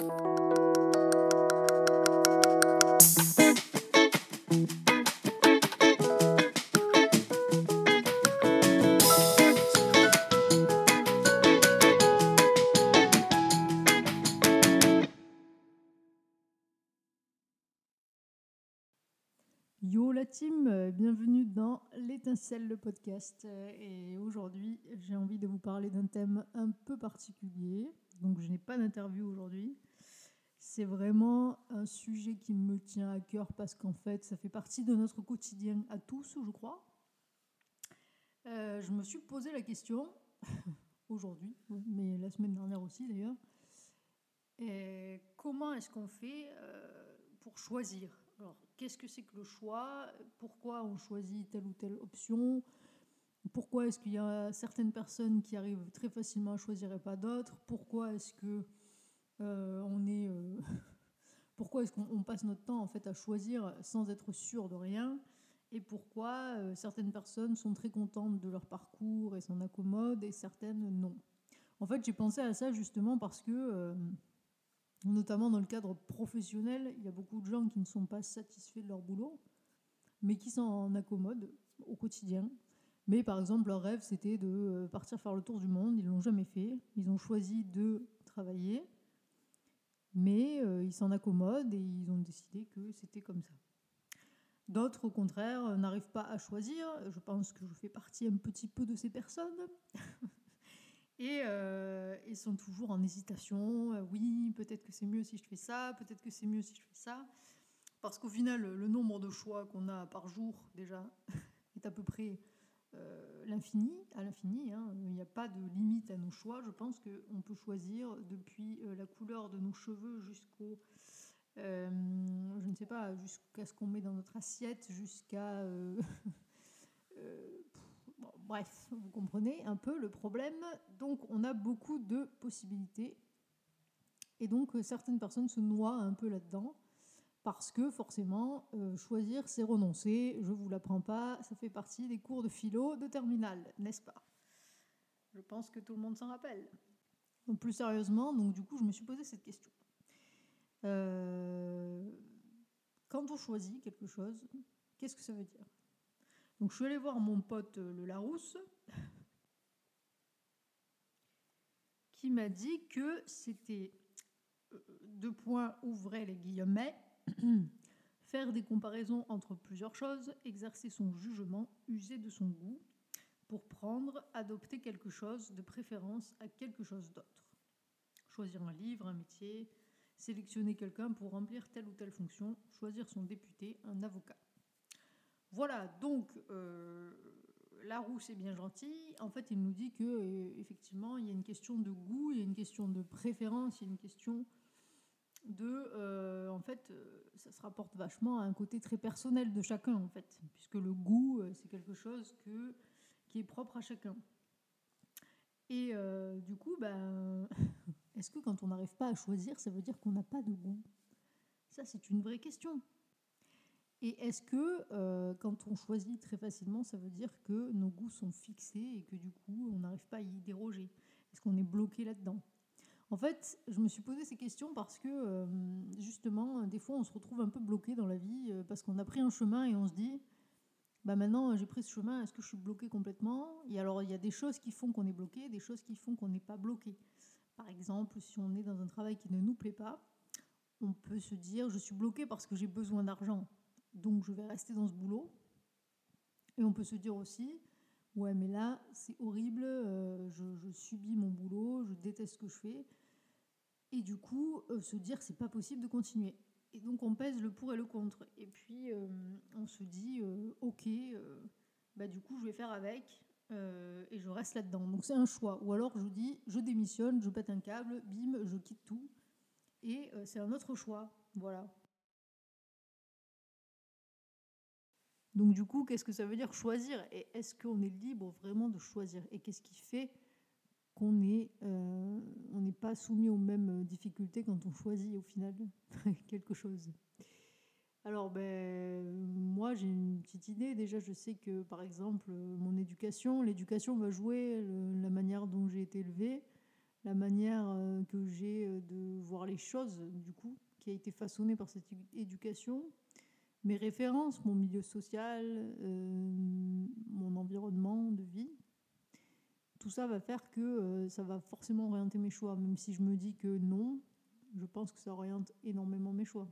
Música euh, bienvenue dans l'étincelle le podcast. Euh, Et aujourd'hui, j'ai envie de vous parler d'un thème un peu particulier. Donc je n'ai pas d'interview aujourd'hui. C'est vraiment un sujet qui me tient à cœur parce qu'en fait, ça fait partie de notre quotidien à tous, je crois. Euh, je me suis posé la question aujourd'hui, mais la semaine dernière aussi d'ailleurs. Comment est-ce qu'on fait pour choisir Alors, qu'est-ce que c'est que le choix? Pourquoi on choisit telle ou telle option? Pourquoi est-ce qu'il y a certaines personnes qui arrivent très facilement à choisir et pas d'autres? Pourquoi est-ce que euh, on est euh, Pourquoi est-ce qu'on on passe notre temps en fait à choisir sans être sûr de rien? Et pourquoi euh, certaines personnes sont très contentes de leur parcours et s'en accommodent et certaines non? En fait, j'ai pensé à ça justement parce que notamment dans le cadre professionnel, il y a beaucoup de gens qui ne sont pas satisfaits de leur boulot, mais qui s'en accommodent au quotidien. Mais par exemple, leur rêve, c'était de euh, partir faire le tour du monde. Ils l'ont jamais fait. Ils ont choisi de travailler, mais euh, ils s'en accommodent et ils ont décidé que c'était comme ça. D'autres, au contraire, n'arrivent pas à choisir. Je pense que je fais partie un petit peu de ces personnes. Et euh, ils sont toujours en hésitation. Euh, oui, peut-être que c'est mieux si je fais ça, peut-être que c'est mieux si je fais ça. Parce qu'au final, le nombre de choix qu'on a par jour, déjà, est à peu près euh, l'infini, à l'infini. hein. Il n'y a pas de limite à nos choix. Je pense qu'on peut choisir depuis euh, la couleur de nos cheveux jusqu'au. je ne sais pas, jusqu'à ce qu'on met dans notre assiette, jusqu'à. bref, vous comprenez un peu le problème. Donc, on a beaucoup de possibilités. Et donc, euh, certaines personnes se noient un peu là-dedans. Parce que, forcément, euh, choisir, c'est renoncer. Je vous l'apprends pas. Ça fait partie des cours de philo de terminale, n'est-ce pas? Je pense que tout le monde s'en rappelle. Plus sérieusement, donc, du coup, je me suis posé cette question. Euh, quand on choisit quelque chose, qu'est-ce que ça veut dire? Donc je suis allée voir mon pote euh, le Larousse qui m'a dit que c'était euh, deux points ouvrez les guillemets faire des comparaisons entre plusieurs choses, exercer son jugement, user de son goût pour prendre, adopter quelque chose de préférence à quelque chose d'autre. Choisir un livre, un métier, sélectionner quelqu'un pour remplir telle ou telle fonction, choisir son député, un avocat. Voilà, donc euh, Larousse est bien gentil. En fait, il nous dit que euh, effectivement, il y a une question de goût, il y a une question de préférence, il y a une question de, euh, en fait, ça se rapporte vachement à un côté très personnel de chacun, en fait, puisque le goût, c'est quelque chose qui est propre à chacun. Et du coup, ben, est-ce que quand on n'arrive pas à choisir, ça veut dire qu'on n'a pas de goût? Ça, c'est une vraie question. Et est-ce que euh, quand on choisit très facilement, ça veut dire que nos goûts sont fixés et que du coup, on n'arrive pas à y déroger? Est-ce qu'on est bloqué là-dedans? En fait, je me suis posé ces questions parce que euh, justement, des fois, on se retrouve un peu bloqué dans la vie euh, parce qu'on a pris un chemin et on se dit, bah maintenant, j'ai pris ce chemin, est-ce que je suis bloqué complètement? Et alors, il y a des choses qui font qu'on est bloqué, des choses qui font qu'on n'est pas bloqué. Par exemple, si on est dans un travail qui ne nous plaît pas, on peut se dire, je suis bloqué parce que j'ai besoin d'argent donc je vais rester dans ce boulot. Et on peut se dire aussi, ouais, mais là, c'est horrible, euh, je, subis mon boulot, je déteste ce que je fais. Et du coup, euh, se dire, c'est pas possible de continuer. Et donc, on pèse le pour et le contre. Et puis, euh, on se dit, ok, bah, du coup, je vais faire avec. et je reste là-dedans. Donc, c'est un choix. Ou alors, je dis, je démissionne, je pète un câble, bim, je quitte tout. Et c'est un autre choix. Voilà. Donc du coup, qu'est-ce que ça veut dire choisir? Et est-ce qu'on est libre vraiment de choisir? Et qu'est-ce qui fait qu'on euh, n'est pas soumis aux mêmes difficultés quand on choisit au final quelque chose? Alors ben, moi j'ai une petite idée. Déjà je sais que par exemple mon éducation, l'éducation va jouer la manière dont j'ai été élevée, la manière que j'ai de voir les choses, du coup, qui a été façonnée par cette éducation, mes références, mon milieu social, mon environnement de vie, tout ça va faire que ça va forcément orienter mes choix, même si je me dis que non, je pense que ça oriente énormément mes choix.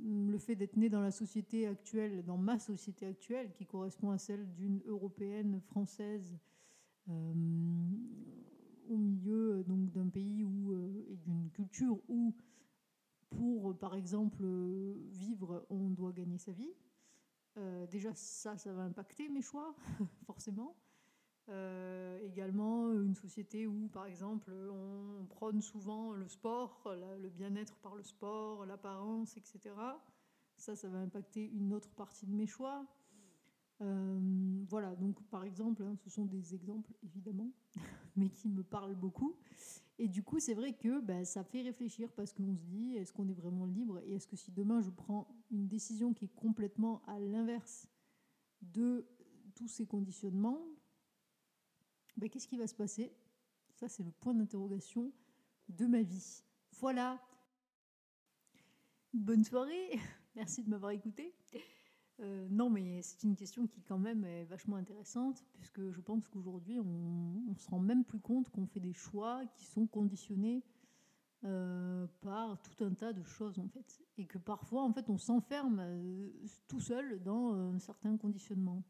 Le fait d'être né dans la société actuelle, dans ma société actuelle, qui correspond à celle d'une européenne française, euh, au milieu donc d'un pays euh, et d'une culture où, pour par exemple vivre, on doit gagner sa vie. Euh, déjà, ça, ça va impacter mes choix, forcément. Euh, également une société où, par exemple, on prône souvent le sport, le bien-être par le sport, l'apparence, etc. Ça, ça va impacter une autre partie de mes choix. Euh, voilà, donc par exemple, hein, ce sont des exemples évidemment, mais qui me parlent beaucoup. Et du coup, c'est vrai que ben, ça fait réfléchir parce qu'on se dit, est-ce qu'on est vraiment libre Et est-ce que si demain je prends une décision qui est complètement à l'inverse de tous ces conditionnements, ben, qu'est-ce qui va se passer? Ça, c'est le point d'interrogation de ma vie. Voilà. Bonne soirée. Merci de m'avoir écouté. Euh, non, mais c'est une question qui quand même est vachement intéressante, puisque je pense qu'aujourd'hui, on se rend même plus compte qu'on fait des choix qui sont conditionnés euh, par tout un tas de choses, en fait. Et que parfois, en fait, on s'enferme euh, tout seul dans un certain conditionnement.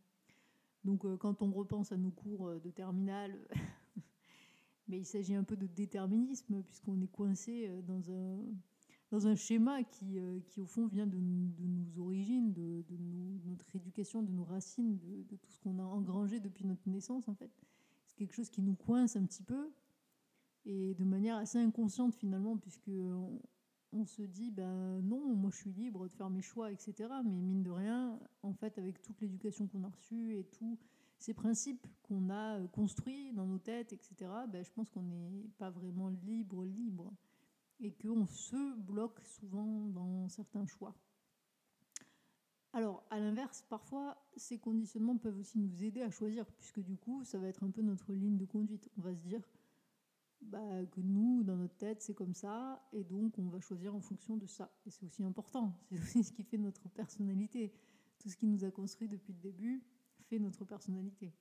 Donc quand on repense à nos cours de terminale, mais il s'agit un peu de déterminisme puisqu'on est coincé dans un, dans un schéma qui, qui au fond vient de, nos origines, de, notre éducation, de nos racines, de, tout ce qu'on a engrangé depuis notre naissance en fait. C'est quelque chose qui nous coince un petit peu et de manière assez inconsciente finalement puisque on se dit, ben non, moi je suis libre de faire mes choix, etc. Mais mine de rien, en fait, avec toute l'éducation qu'on a reçue et tous ces principes qu'on a euh, construits dans nos têtes, etc., ben, je pense qu'on n'est pas vraiment libre, libre. Et qu'on se bloque souvent dans certains choix. Alors, à l'inverse, parfois, ces conditionnements peuvent aussi nous aider à choisir, puisque du coup, ça va être un peu notre ligne de conduite. On va se dire, bah, que nous, dans notre tête, c'est comme ça, et donc on va choisir en fonction de ça. Et c'est aussi important, c'est aussi ce qui fait notre personnalité. Tout ce qui nous a construit depuis le début fait notre personnalité.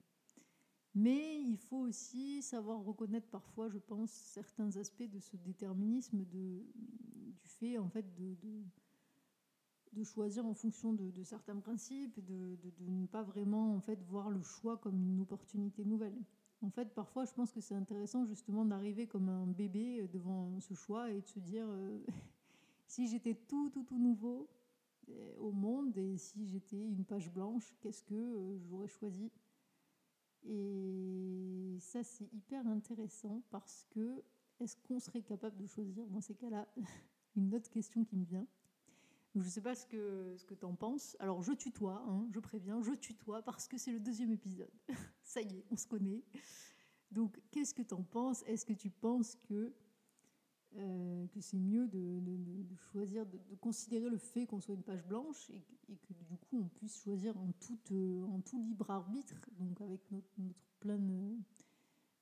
Mais il faut aussi savoir reconnaître parfois, je pense, certains aspects de ce déterminisme, de, du fait en fait de, de, choisir en fonction de, certains principes, de, de, ne pas vraiment en fait voir le choix comme une opportunité nouvelle. En fait, parfois, je pense que c'est intéressant justement d'arriver comme un bébé devant ce choix et de se dire euh, si j'étais tout, tout, tout nouveau euh, au monde et si j'étais une page blanche, qu'est-ce que euh, j'aurais choisi? Et ça, c'est hyper intéressant parce que est-ce qu'on serait capable de choisir? Dans ces cas-là Une autre question qui me vient. Je ne sais pas ce que, ce que tu en penses. Alors, je tutoie, hein, je préviens, je tutoie parce que c'est le deuxième épisode. Ça y est, on se connaît. Donc, qu'est-ce que tu en penses? Est-ce que tu penses que, euh, que c'est mieux de, choisir, de, considérer le fait qu'on soit une page blanche et, que du coup, on puisse choisir en, toute, en tout libre arbitre, donc avec notre pleine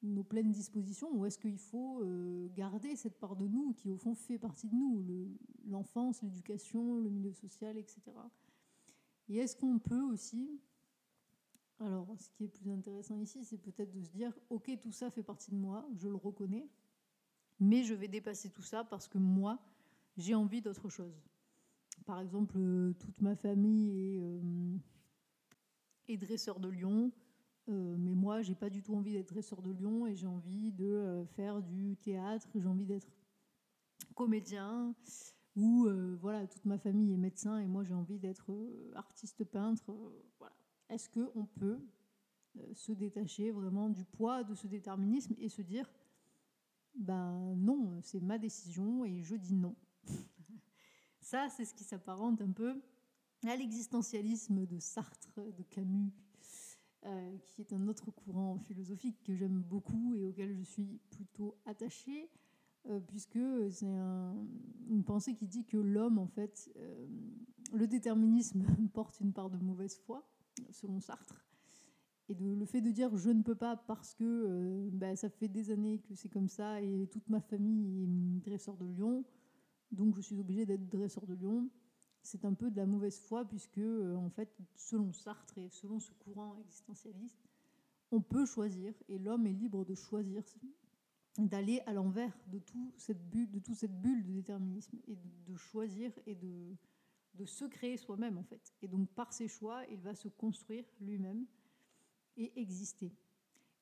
nos pleines dispositions ou est-ce qu'il faut euh, garder cette part de nous qui au fond fait partie de nous, l'enfance, l'éducation, le milieu social, etc. Et est-ce qu'on peut aussi, alors ce qui est plus intéressant ici, c'est peut-être de se dire, ok, tout ça fait partie de moi, je le reconnais, mais je vais dépasser tout ça parce que moi, j'ai envie d'autre chose. Par exemple, euh, toute ma famille est, euh, dresseur de lions euh, mais moi, j'ai pas du tout envie d'être dresseur de lion et j'ai envie de faire du théâtre, j'ai envie d'être comédien. Ou voilà, toute ma famille est médecin et moi j'ai envie d'être artiste peintre. voilà. Est-ce que on peut se détacher vraiment du poids de ce déterminisme et se dire ben non, c'est ma décision et je dis non. Ça, c'est ce qui s'apparente un peu à l'existentialisme de Sartre, de Camus, euh, qui est un autre courant philosophique que j'aime beaucoup et auquel je suis plutôt attachée, euh, puisque c'est un, une pensée qui dit que l'homme, en fait, euh, le déterminisme porte une part de mauvaise foi, selon Sartre, Et le fait de dire je ne peux pas parce que euh, bah, ça fait des années que c'est comme ça et toute ma famille est dresseur de lion, donc je suis obligée d'être dresseur de lion, c'est un peu de la mauvaise foi puisque euh, en fait, selon Sartre et selon ce courant existentialiste, on peut choisir et l'homme est libre de choisir d'aller à l'envers de toute cette bulle de déterminisme et de, choisir et de, de se créer soi-même en fait. Et donc par ses choix, il va se construire lui-même et exister.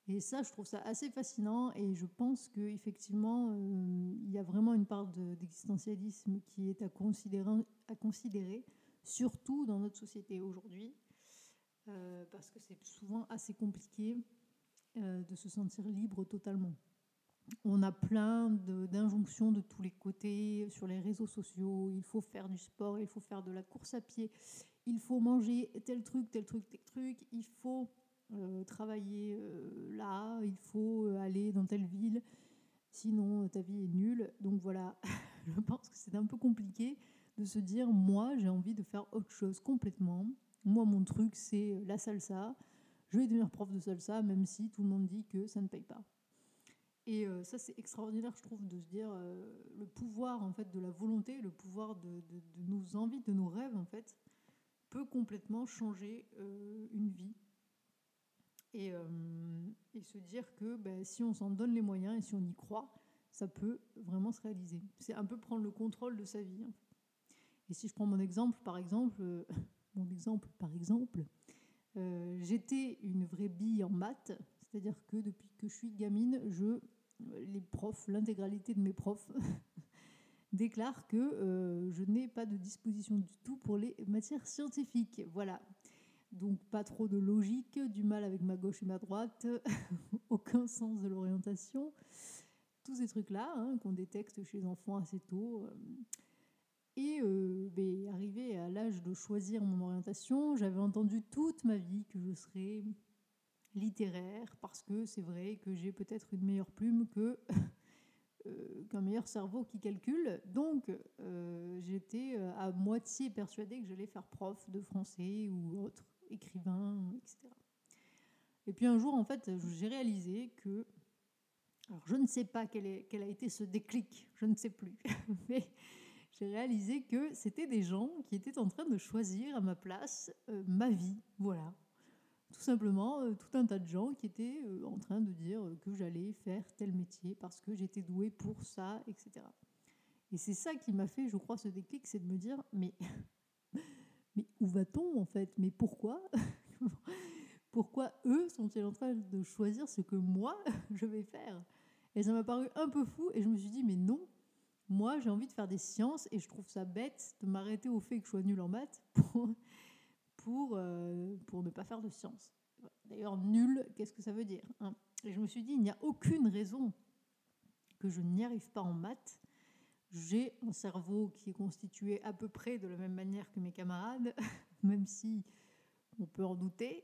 Et ça, je trouve ça assez fascinant et je pense qu'effectivement, euh, il y a vraiment une part d'existentialisme qui est à considérer, surtout dans notre société aujourd'hui, euh, parce que c'est souvent assez compliqué euh, de se sentir libre totalement. On a plein d'injonctions de, tous les côtés sur les réseaux sociaux. Il faut faire du sport, il faut faire de la course à pied, il faut manger tel truc, tel truc, tel truc, il faut euh, travailler euh, là, il faut euh, aller dans telle ville, sinon ta vie est nulle. Donc voilà, je pense que c'est un peu compliqué de se dire, moi j'ai envie de faire autre chose complètement. Moi mon truc c'est la salsa, je vais devenir prof de salsa même si tout le monde dit que ça ne paye pas. Et ça, c'est extraordinaire, je trouve, de se dire le pouvoir en fait de la volonté, le pouvoir de, de, nos envies, de nos rêves, en fait, peut complètement changer une vie. Euh, et, se dire que ben, si on s'en donne les moyens et si on y croit, ça peut vraiment se réaliser. C'est un peu prendre le contrôle de sa vie. Et si je prends mon exemple, par exemple, euh, mon exemple, par exemple, euh, j'étais une vraie bille en maths, c'est-à-dire que depuis que je suis gamine, je, les profs, l'intégralité de mes profs déclarent que je n'ai pas de disposition du tout pour les matières scientifiques. Voilà, donc pas trop de logique, du mal avec ma gauche et ma droite, aucun sens de l'orientation. Tous ces trucs-là hein, qu'on détecte chez les enfants assez tôt. Euh. Et euh, ben, arrivé à l'âge de choisir mon orientation, j'avais entendu toute ma vie que je serais littéraire parce que c'est vrai que j'ai peut-être une meilleure plume euh, qu'un meilleur cerveau qui calcule. Donc j'étais à moitié persuadée que j'allais faire prof de français ou autre écrivain, etc. Et puis un jour, en fait, j'ai réalisé que, alors je ne sais pas quel, a été ce déclic, je ne sais plus, mais j'ai réalisé que c'était des gens qui étaient en train de choisir à ma place euh, ma vie, voilà. Tout simplement, euh, tout un tas de gens qui étaient euh, en train de dire que j'allais faire tel métier parce que j'étais douée pour ça, etc. Et c'est ça qui m'a fait, je crois, ce déclic, c'est de me dire, mais mais où va-t-on en fait? Mais pourquoi Pourquoi eux sont-ils en train de choisir ce que moi je vais faire? Et ça m'a paru un peu fou et je me suis dit mais non, moi j'ai envie de faire des sciences et je trouve ça bête de m'arrêter au fait que je sois nul en maths pour, pour, euh, pour ne pas faire de sciences. D'ailleurs, nul, qu'est-ce que ça veut dire hein? Et je me suis dit, il n'y a aucune raison que je n'y arrive pas en maths j'ai un cerveau qui est constitué à peu près de la même manière que mes camarades, même si on peut en douter.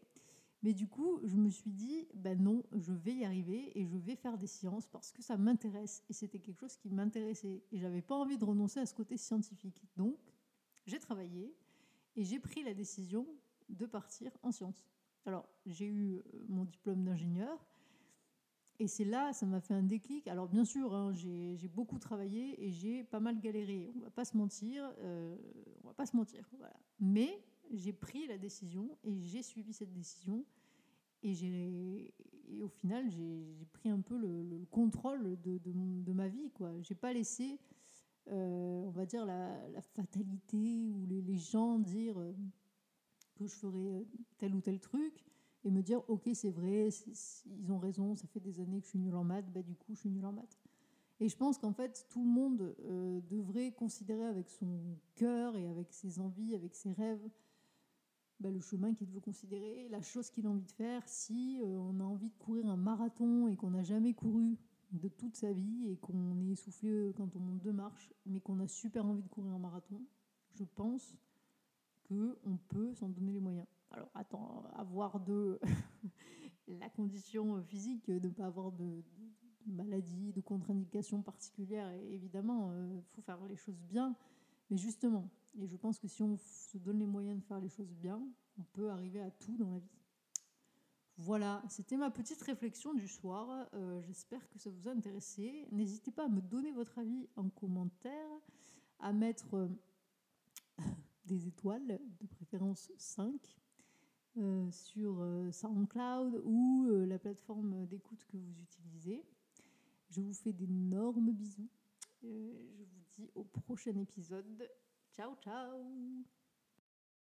Mais du coup, je me suis dit, ben non, je vais y arriver et je vais faire des sciences parce que ça m'intéresse. Et c'était quelque chose qui m'intéressait. Et j'avais pas envie de renoncer à ce côté scientifique. Donc, j'ai travaillé et j'ai pris la décision de partir en sciences. Alors, j'ai eu euh, mon diplôme d'ingénieur, et c'est là, ça m'a fait un déclic. Alors bien sûr, hein, j'ai beaucoup travaillé et j'ai pas mal galéré. On va pas se mentir, euh, on va pas se mentir. Mais j'ai pris la décision et j'ai suivi cette décision. Et, et au final, j'ai pris un peu le, contrôle de, de, ma vie. Je n'ai pas laissé, euh, on va dire, la, fatalité ou les, les gens dire euh, que je ferais tel ou tel truc et me dire ok c'est vrai, ils ont raison, ça fait des années que je suis nulle en maths, bah, du coup je suis nulle en maths. Et je pense qu'en fait tout le monde euh, devrait considérer avec son cœur et avec ses envies, avec ses rêves, bah, le chemin qu'il veut considérer, la chose qu'il a envie de faire. Si euh, on a envie de courir un marathon et qu'on n'a jamais couru de toute sa vie et qu'on est essoufflé euh, quand on monte deux marches, mais qu'on a super envie de courir un marathon, je pense qu'on peut s'en donner les moyens. Alors, attends, avoir de la condition physique, ne pas avoir de, maladie, de contre-indication particulière, évidemment, il euh, faut faire les choses bien. Mais justement, et je pense que si on se donne les moyens de faire les choses bien, on peut arriver à tout dans la vie. Voilà, c'était ma petite réflexion du soir. Euh, j'espère que ça vous a intéressé. N'hésitez pas à me donner votre avis en commentaire, à mettre euh, des étoiles, de préférence 5, euh, sur SoundCloud ou la plateforme d'écoute que vous utilisez. Je vous fais d'énormes bisous. je vous dis au prochain épisode. Ciao, ciao